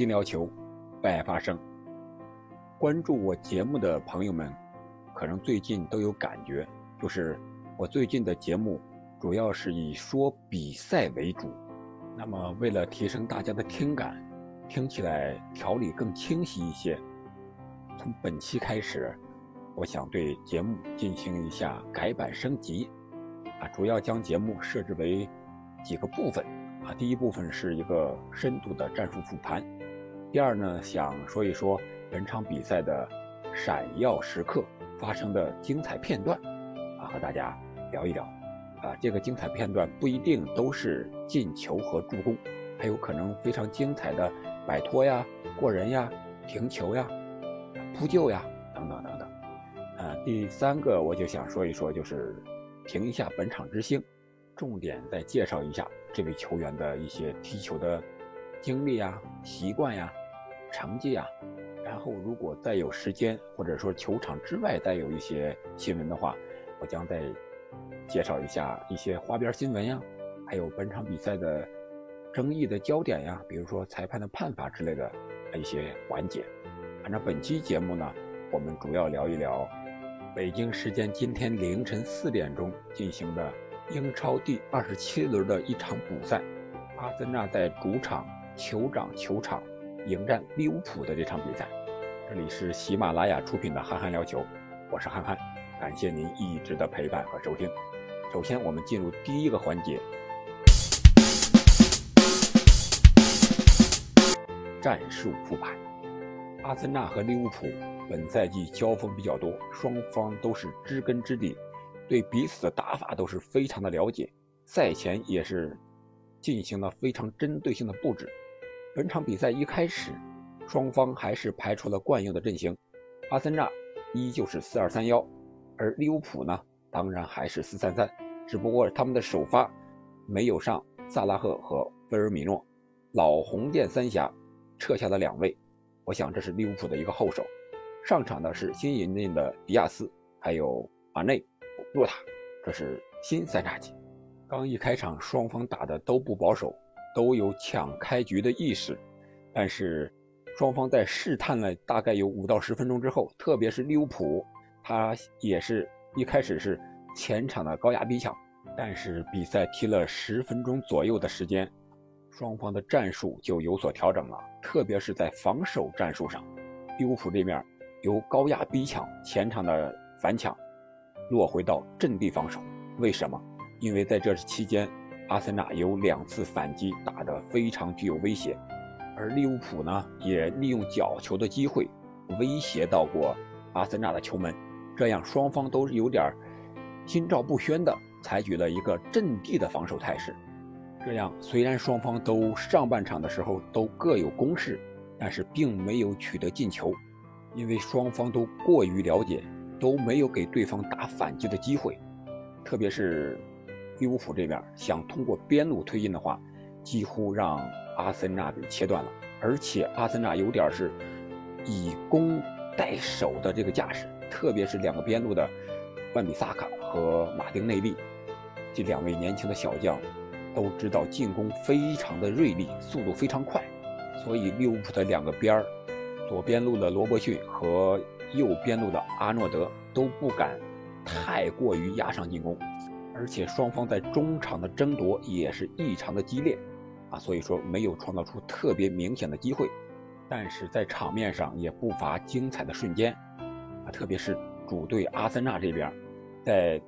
心聊球，为爱发声。关注我节目的朋友们，可能最近都有感觉，就是我最近的节目主要是以说比赛为主。那么，为了提升大家的听感，听起来条理更清晰一些，从本期开始，我想对节目进行一下改版升级，啊，主要将节目设置为几个部分。啊，第一部分是一个深度的战术复盘，第二呢，想说一说本场比赛的闪耀时刻发生的精彩片段，啊，和大家聊一聊。啊，这个精彩片段不一定都是进球和助攻，还有可能非常精彩的摆脱呀、过人呀、停球呀、扑救呀等等等等。啊，第三个我就想说一说，就是评一下本场之星。重点再介绍一下这位球员的一些踢球的经历呀、习惯呀、成绩呀。然后，如果再有时间，或者说球场之外再有一些新闻的话，我将再介绍一下一些花边新闻呀，还有本场比赛的争议的焦点呀，比如说裁判的判罚之类的一些环节。按照本期节目呢，我们主要聊一聊北京时间今天凌晨四点钟进行的。英超第二十七轮的一场补赛，阿森纳在主场酋长球场迎战利物浦的这场比赛。这里是喜马拉雅出品的《憨憨聊球》，我是憨憨，感谢您一直的陪伴和收听。首先，我们进入第一个环节——战术复盘。阿森纳和利物浦本赛季交锋比较多，双方都是知根知底。对彼此的打法都是非常的了解，赛前也是进行了非常针对性的布置。本场比赛一开始，双方还是排出了惯用的阵型，阿森纳依旧是四二三幺，而利物浦呢，当然还是四三三，只不过他们的首发没有上萨拉赫和菲尔米诺，老红箭三侠撤下了两位，我想这是利物浦的一个后手。上场的是新引进的迪亚斯，还有马内。洛塔，这是新三叉戟。刚一开场，双方打的都不保守，都有抢开局的意识。但是，双方在试探了大概有五到十分钟之后，特别是利物浦，他也是一开始是前场的高压逼抢。但是比赛踢了十分钟左右的时间，双方的战术就有所调整了，特别是在防守战术上，利物浦这面由高压逼抢前场的反抢。落回到阵地防守，为什么？因为在这期间，阿森纳有两次反击打得非常具有威胁，而利物浦呢，也利用角球的机会威胁到过阿森纳的球门，这样双方都有点心照不宣的采取了一个阵地的防守态势。这样虽然双方都上半场的时候都各有攻势，但是并没有取得进球，因为双方都过于了解。都没有给对方打反击的机会，特别是利物浦这边想通过边路推进的话，几乎让阿森纳给切断了。而且阿森纳有点是以攻代守的这个架势，特别是两个边路的万比萨卡和马丁内利这两位年轻的小将，都知道进攻非常的锐利，速度非常快，所以利物浦的两个边儿，左边路的罗伯逊和。右边路的阿诺德都不敢太过于压上进攻，而且双方在中场的争夺也是异常的激烈，啊，所以说没有创造出特别明显的机会，但是在场面上也不乏精彩的瞬间，啊，特别是主队阿森纳这边，在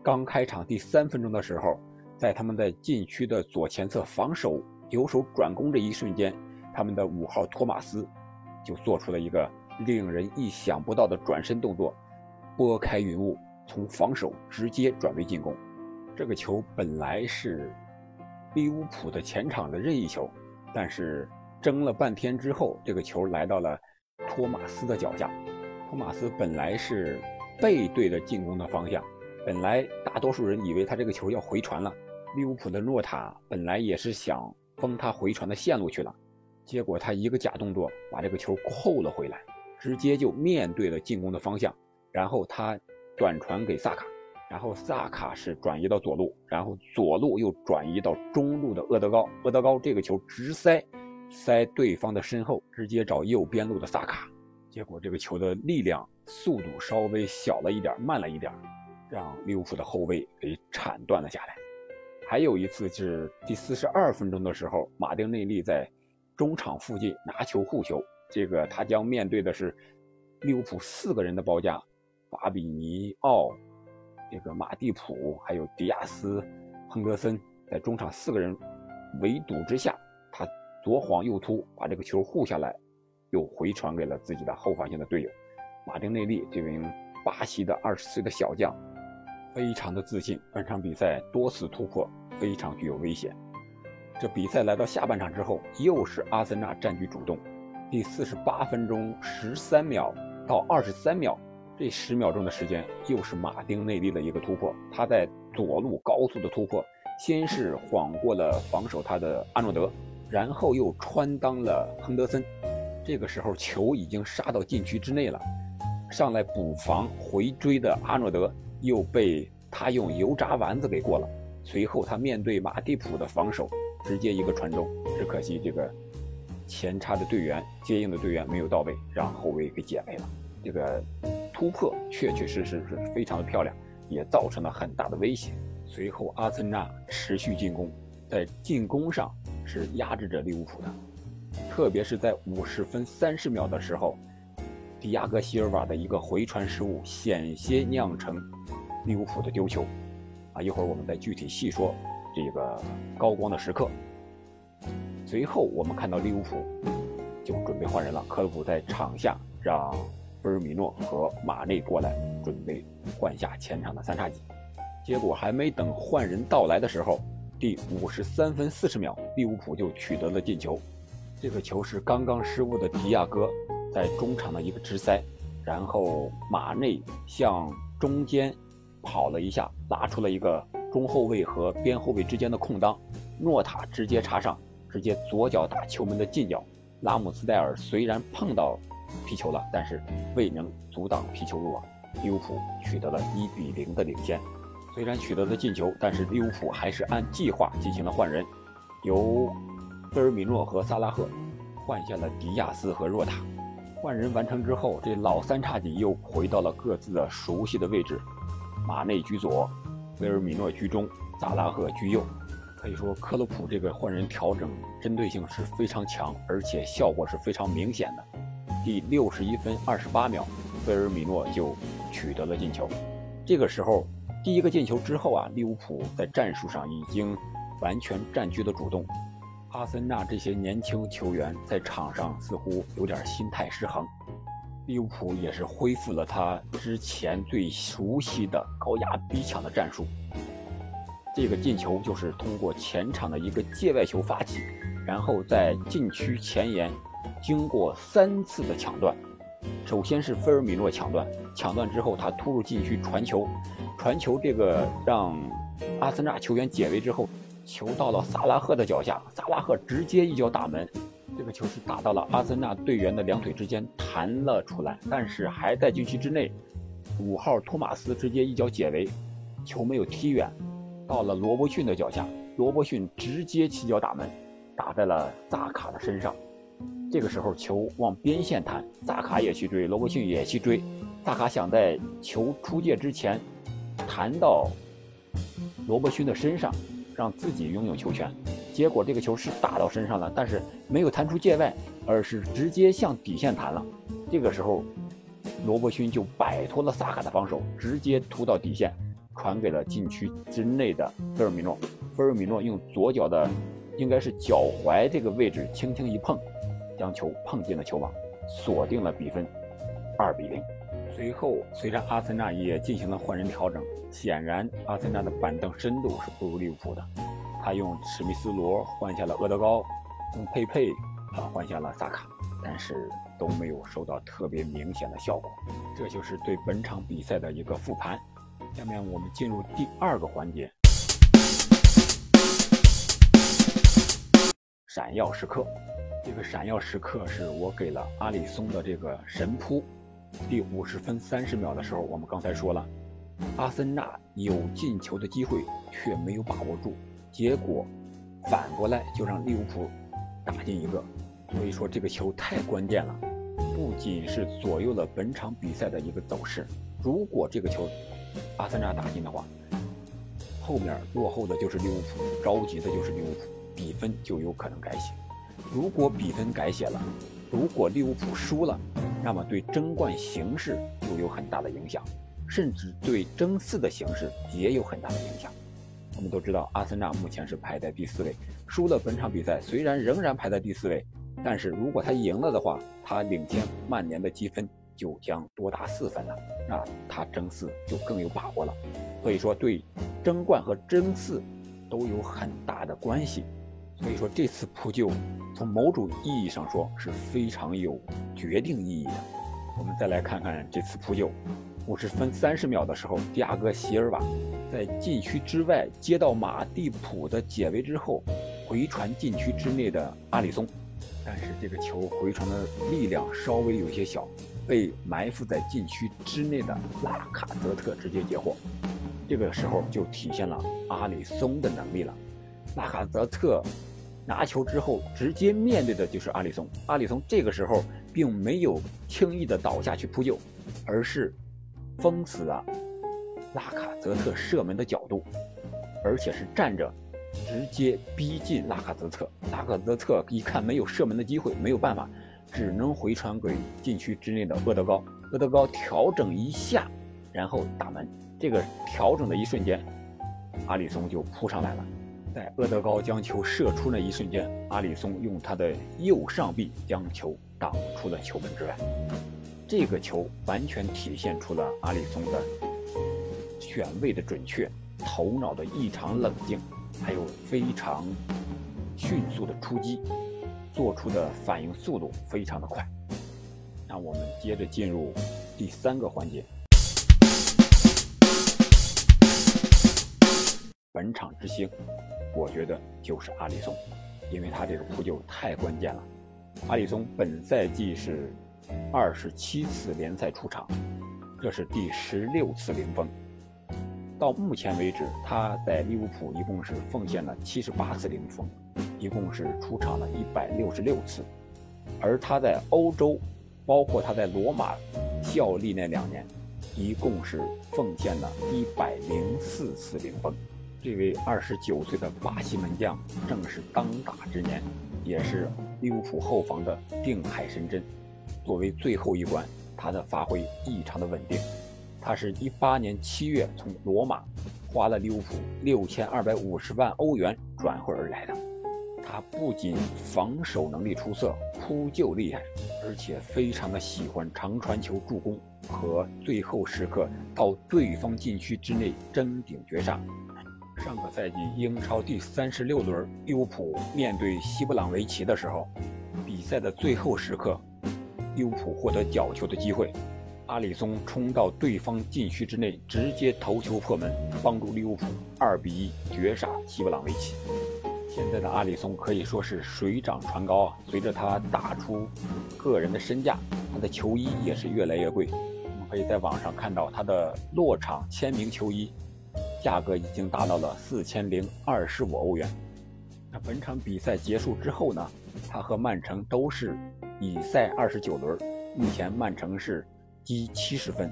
刚开场第三分钟的时候，在他们在禁区的左前侧防守由守转攻这一瞬间，他们的五号托马斯就做出了一个。令人意想不到的转身动作，拨开云雾，从防守直接转为进攻。这个球本来是利物浦的前场的任意球，但是争了半天之后，这个球来到了托马斯的脚下。托马斯本来是背对着进攻的方向，本来大多数人以为他这个球要回传了。利物浦的诺塔本来也是想封他回传的线路去了，结果他一个假动作把这个球扣了回来。直接就面对了进攻的方向，然后他短传给萨卡，然后萨卡是转移到左路，然后左路又转移到中路的厄德高，厄德高这个球直塞塞对方的身后，直接找右边路的萨卡。结果这个球的力量、速度稍微小了一点，慢了一点，让利物浦的后卫给铲断了下来。还有一次是第四十二分钟的时候，马丁内利在中场附近拿球护球，这个他将面对的是利物浦四个人的包夹，法比尼奥、这个马蒂普还有迪亚斯、亨德森，在中场四个人围堵之下，他左晃右突把这个球护下来。又回传给了自己的后防线的队友马丁内利，这名巴西的二十岁的小将，非常的自信。本场比赛多次突破，非常具有危险。这比赛来到下半场之后，又是阿森纳占据主动。第四十八分钟十三秒到二十三秒，这十秒钟的时间，又是马丁内利的一个突破。他在左路高速的突破，先是晃过了防守他的阿诺德，然后又穿裆了亨德森。这个时候球已经杀到禁区之内了，上来补防回追的阿诺德又被他用油炸丸子给过了。随后他面对马蒂普的防守，直接一个传中，只可惜这个前插的队员接应的队员没有到位，让后卫给解围了。这个突破确确实实是非常的漂亮，也造成了很大的威胁。随后阿森纳持续进攻，在进攻上是压制着利物浦的。特别是在五十分三十秒的时候，迪亚哥席尔瓦的一个回传失误，险些酿成利物浦的丢球。啊，一会儿我们再具体细说这个高光的时刻。随后我们看到利物浦就准备换人了，克洛普在场下让菲尔米诺和马内过来，准备换下前场的三叉戟。结果还没等换人到来的时候，第五十三分四十秒，利物浦就取得了进球。这个球是刚刚失误的迪亚哥在中场的一个直塞，然后马内向中间跑了一下，拉出了一个中后卫和边后卫之间的空当，诺塔直接插上，直接左脚打球门的近角。拉姆斯戴尔虽然碰到皮球了，但是未能阻挡皮球入网，利物浦取得了一比零的领先。虽然取得了进球，但是利物浦还是按计划进行了换人，由。菲尔米诺和萨拉赫换下了迪亚斯和若塔，换人完成之后，这老三叉戟又回到了各自的熟悉的位置。马内居左，菲尔米诺居中，萨拉赫居右。可以说，克洛普这个换人调整针对性是非常强，而且效果是非常明显的。第六十一分二十八秒，菲尔米诺就取得了进球。这个时候，第一个进球之后啊，利物浦在战术上已经完全占据了主动。阿森纳这些年轻球员在场上似乎有点心态失衡，利物浦也是恢复了他之前最熟悉的高压逼抢的战术。这个进球就是通过前场的一个界外球发起，然后在禁区前沿经过三次的抢断，首先是菲尔米诺抢断，抢断之后他突入禁区传球，传球这个让阿森纳球员解围之后。球到了萨拉赫的脚下，萨拉赫直接一脚打门，这个球是打到了阿森纳队员的两腿之间弹了出来，但是还在禁区之内。五号托马斯直接一脚解围，球没有踢远，到了罗伯逊的脚下，罗伯逊直接起脚打门，打在了萨卡的身上。这个时候球往边线弹，萨卡也去追，罗伯逊也去追，萨卡想在球出界之前弹到罗伯逊的身上。让自己拥有球权，结果这个球是打到身上了，但是没有弹出界外，而是直接向底线弹了。这个时候，罗伯逊就摆脱了萨卡的防守，直接突到底线，传给了禁区之内的菲尔米诺。菲尔米诺用左脚的，应该是脚踝这个位置轻轻一碰，将球碰进了球网，锁定了比分，二比零。随后，虽然阿森纳也进行了换人调整，显然阿森纳的板凳深度是不如利物浦的。他用史密斯罗换下了厄德高，用佩佩啊换下了萨卡，但是都没有收到特别明显的效果。这就是对本场比赛的一个复盘。下面我们进入第二个环节，闪耀时刻。这个闪耀时刻是我给了阿里松的这个神扑。第五十分三十秒的时候，我们刚才说了，阿森纳有进球的机会却没有把握住，结果反过来就让利物浦打进一个。所以说这个球太关键了，不仅是左右了本场比赛的一个走势。如果这个球阿森纳打进的话，后面落后的就是利物浦，着急的就是利物浦，比分就有可能改写。如果比分改写了，如果利物浦输了，那么对争冠形势就有很大的影响，甚至对争四的形势也有很大的影响。我们都知道，阿森纳目前是排在第四位，输了本场比赛，虽然仍然排在第四位，但是如果他赢了的话，他领先曼联的积分就将多达四分了，那他争四就更有把握了。所以说，对争冠和争四都有很大的关系。所以说，这次扑救从某种意义上说是非常有决定意义的。我们再来看看这次扑救，五十分三十秒的时候，迪亚哥席尔瓦在禁区之外接到马蒂普的解围之后，回传禁区之内的阿里松，但是这个球回传的力量稍微有些小，被埋伏在禁区之内的拉卡泽特直接截获。这个时候就体现了阿里松的能力了，拉卡泽特。拿球之后，直接面对的就是阿里松。阿里松这个时候并没有轻易的倒下去扑救，而是封死了拉卡泽特射门的角度，而且是站着，直接逼近拉卡泽特。拉卡泽特一看没有射门的机会，没有办法，只能回传给禁区之内的厄德高。厄德高调整一下，然后打门。这个调整的一瞬间，阿里松就扑上来了。在厄德高将球射出那一瞬间，阿里松用他的右上臂将球挡出了球门之外。这个球完全体现出了阿里松的选位的准确、头脑的异常冷静，还有非常迅速的出击，做出的反应速度非常的快。那我们接着进入第三个环节，本场之星。我觉得就是阿里松，因为他这个扑救太关键了。阿里松本赛季是二十七次联赛出场，这是第十六次零封。到目前为止，他在利物浦一共是奉献了七十八次零封，一共是出场了一百六十六次。而他在欧洲，包括他在罗马效力那两年，一共是奉献了一百零四次零封。这位二十九岁的巴西门将正是当打之年，也是利物浦后防的定海神针。作为最后一关，他的发挥异常的稳定。他是一八年七月从罗马花了利物浦六千二百五十万欧元转会而来的。他不仅防守能力出色，扑救厉害，而且非常的喜欢长传球助攻和最后时刻到对方禁区之内争顶绝杀。上个赛季英超第三十六轮，利物浦面对西布朗维奇的时候，比赛的最后时刻，利物浦获得角球的机会，阿里松冲到对方禁区之内，直接头球破门，帮助利物浦二比一绝杀西布朗维奇。现在的阿里松可以说是水涨船高啊！随着他打出个人的身价，他的球衣也是越来越贵。我们可以在网上看到他的落场签名球衣。价格已经达到了四千零二十五欧元。那本场比赛结束之后呢？他和曼城都是以赛二十九轮，目前曼城是积七十分，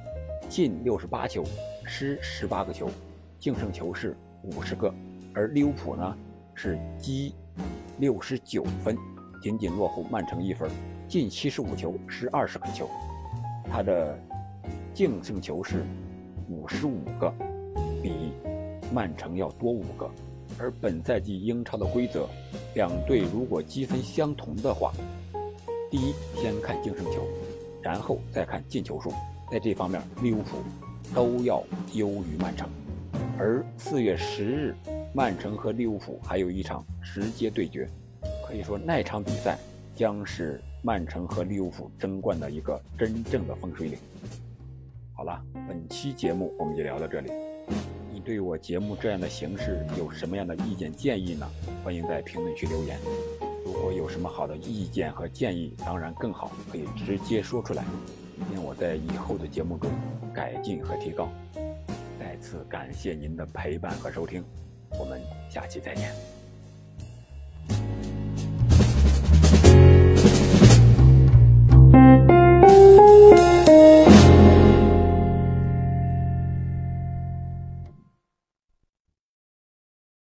进六十八球，失十八个球，净胜球是五十个。而利物浦呢是积六十九分，仅仅落后曼城一分，进七十五球，失二十个球，他的净胜球是五十五个。比曼城要多五个，而本赛季英超的规则，两队如果积分相同的话，第一先看净胜球，然后再看进球数，在这方面利物浦都要优于曼城。而四月十日，曼城和利物浦还有一场直接对决，可以说那场比赛将是曼城和利物浦争冠的一个真正的分水岭。好了，本期节目我们就聊到这里。你对我节目这样的形式有什么样的意见建议呢？欢迎在评论区留言。如果有什么好的意见和建议，当然更好，可以直接说出来，令我在以后的节目中改进和提高。再次感谢您的陪伴和收听，我们下期再见。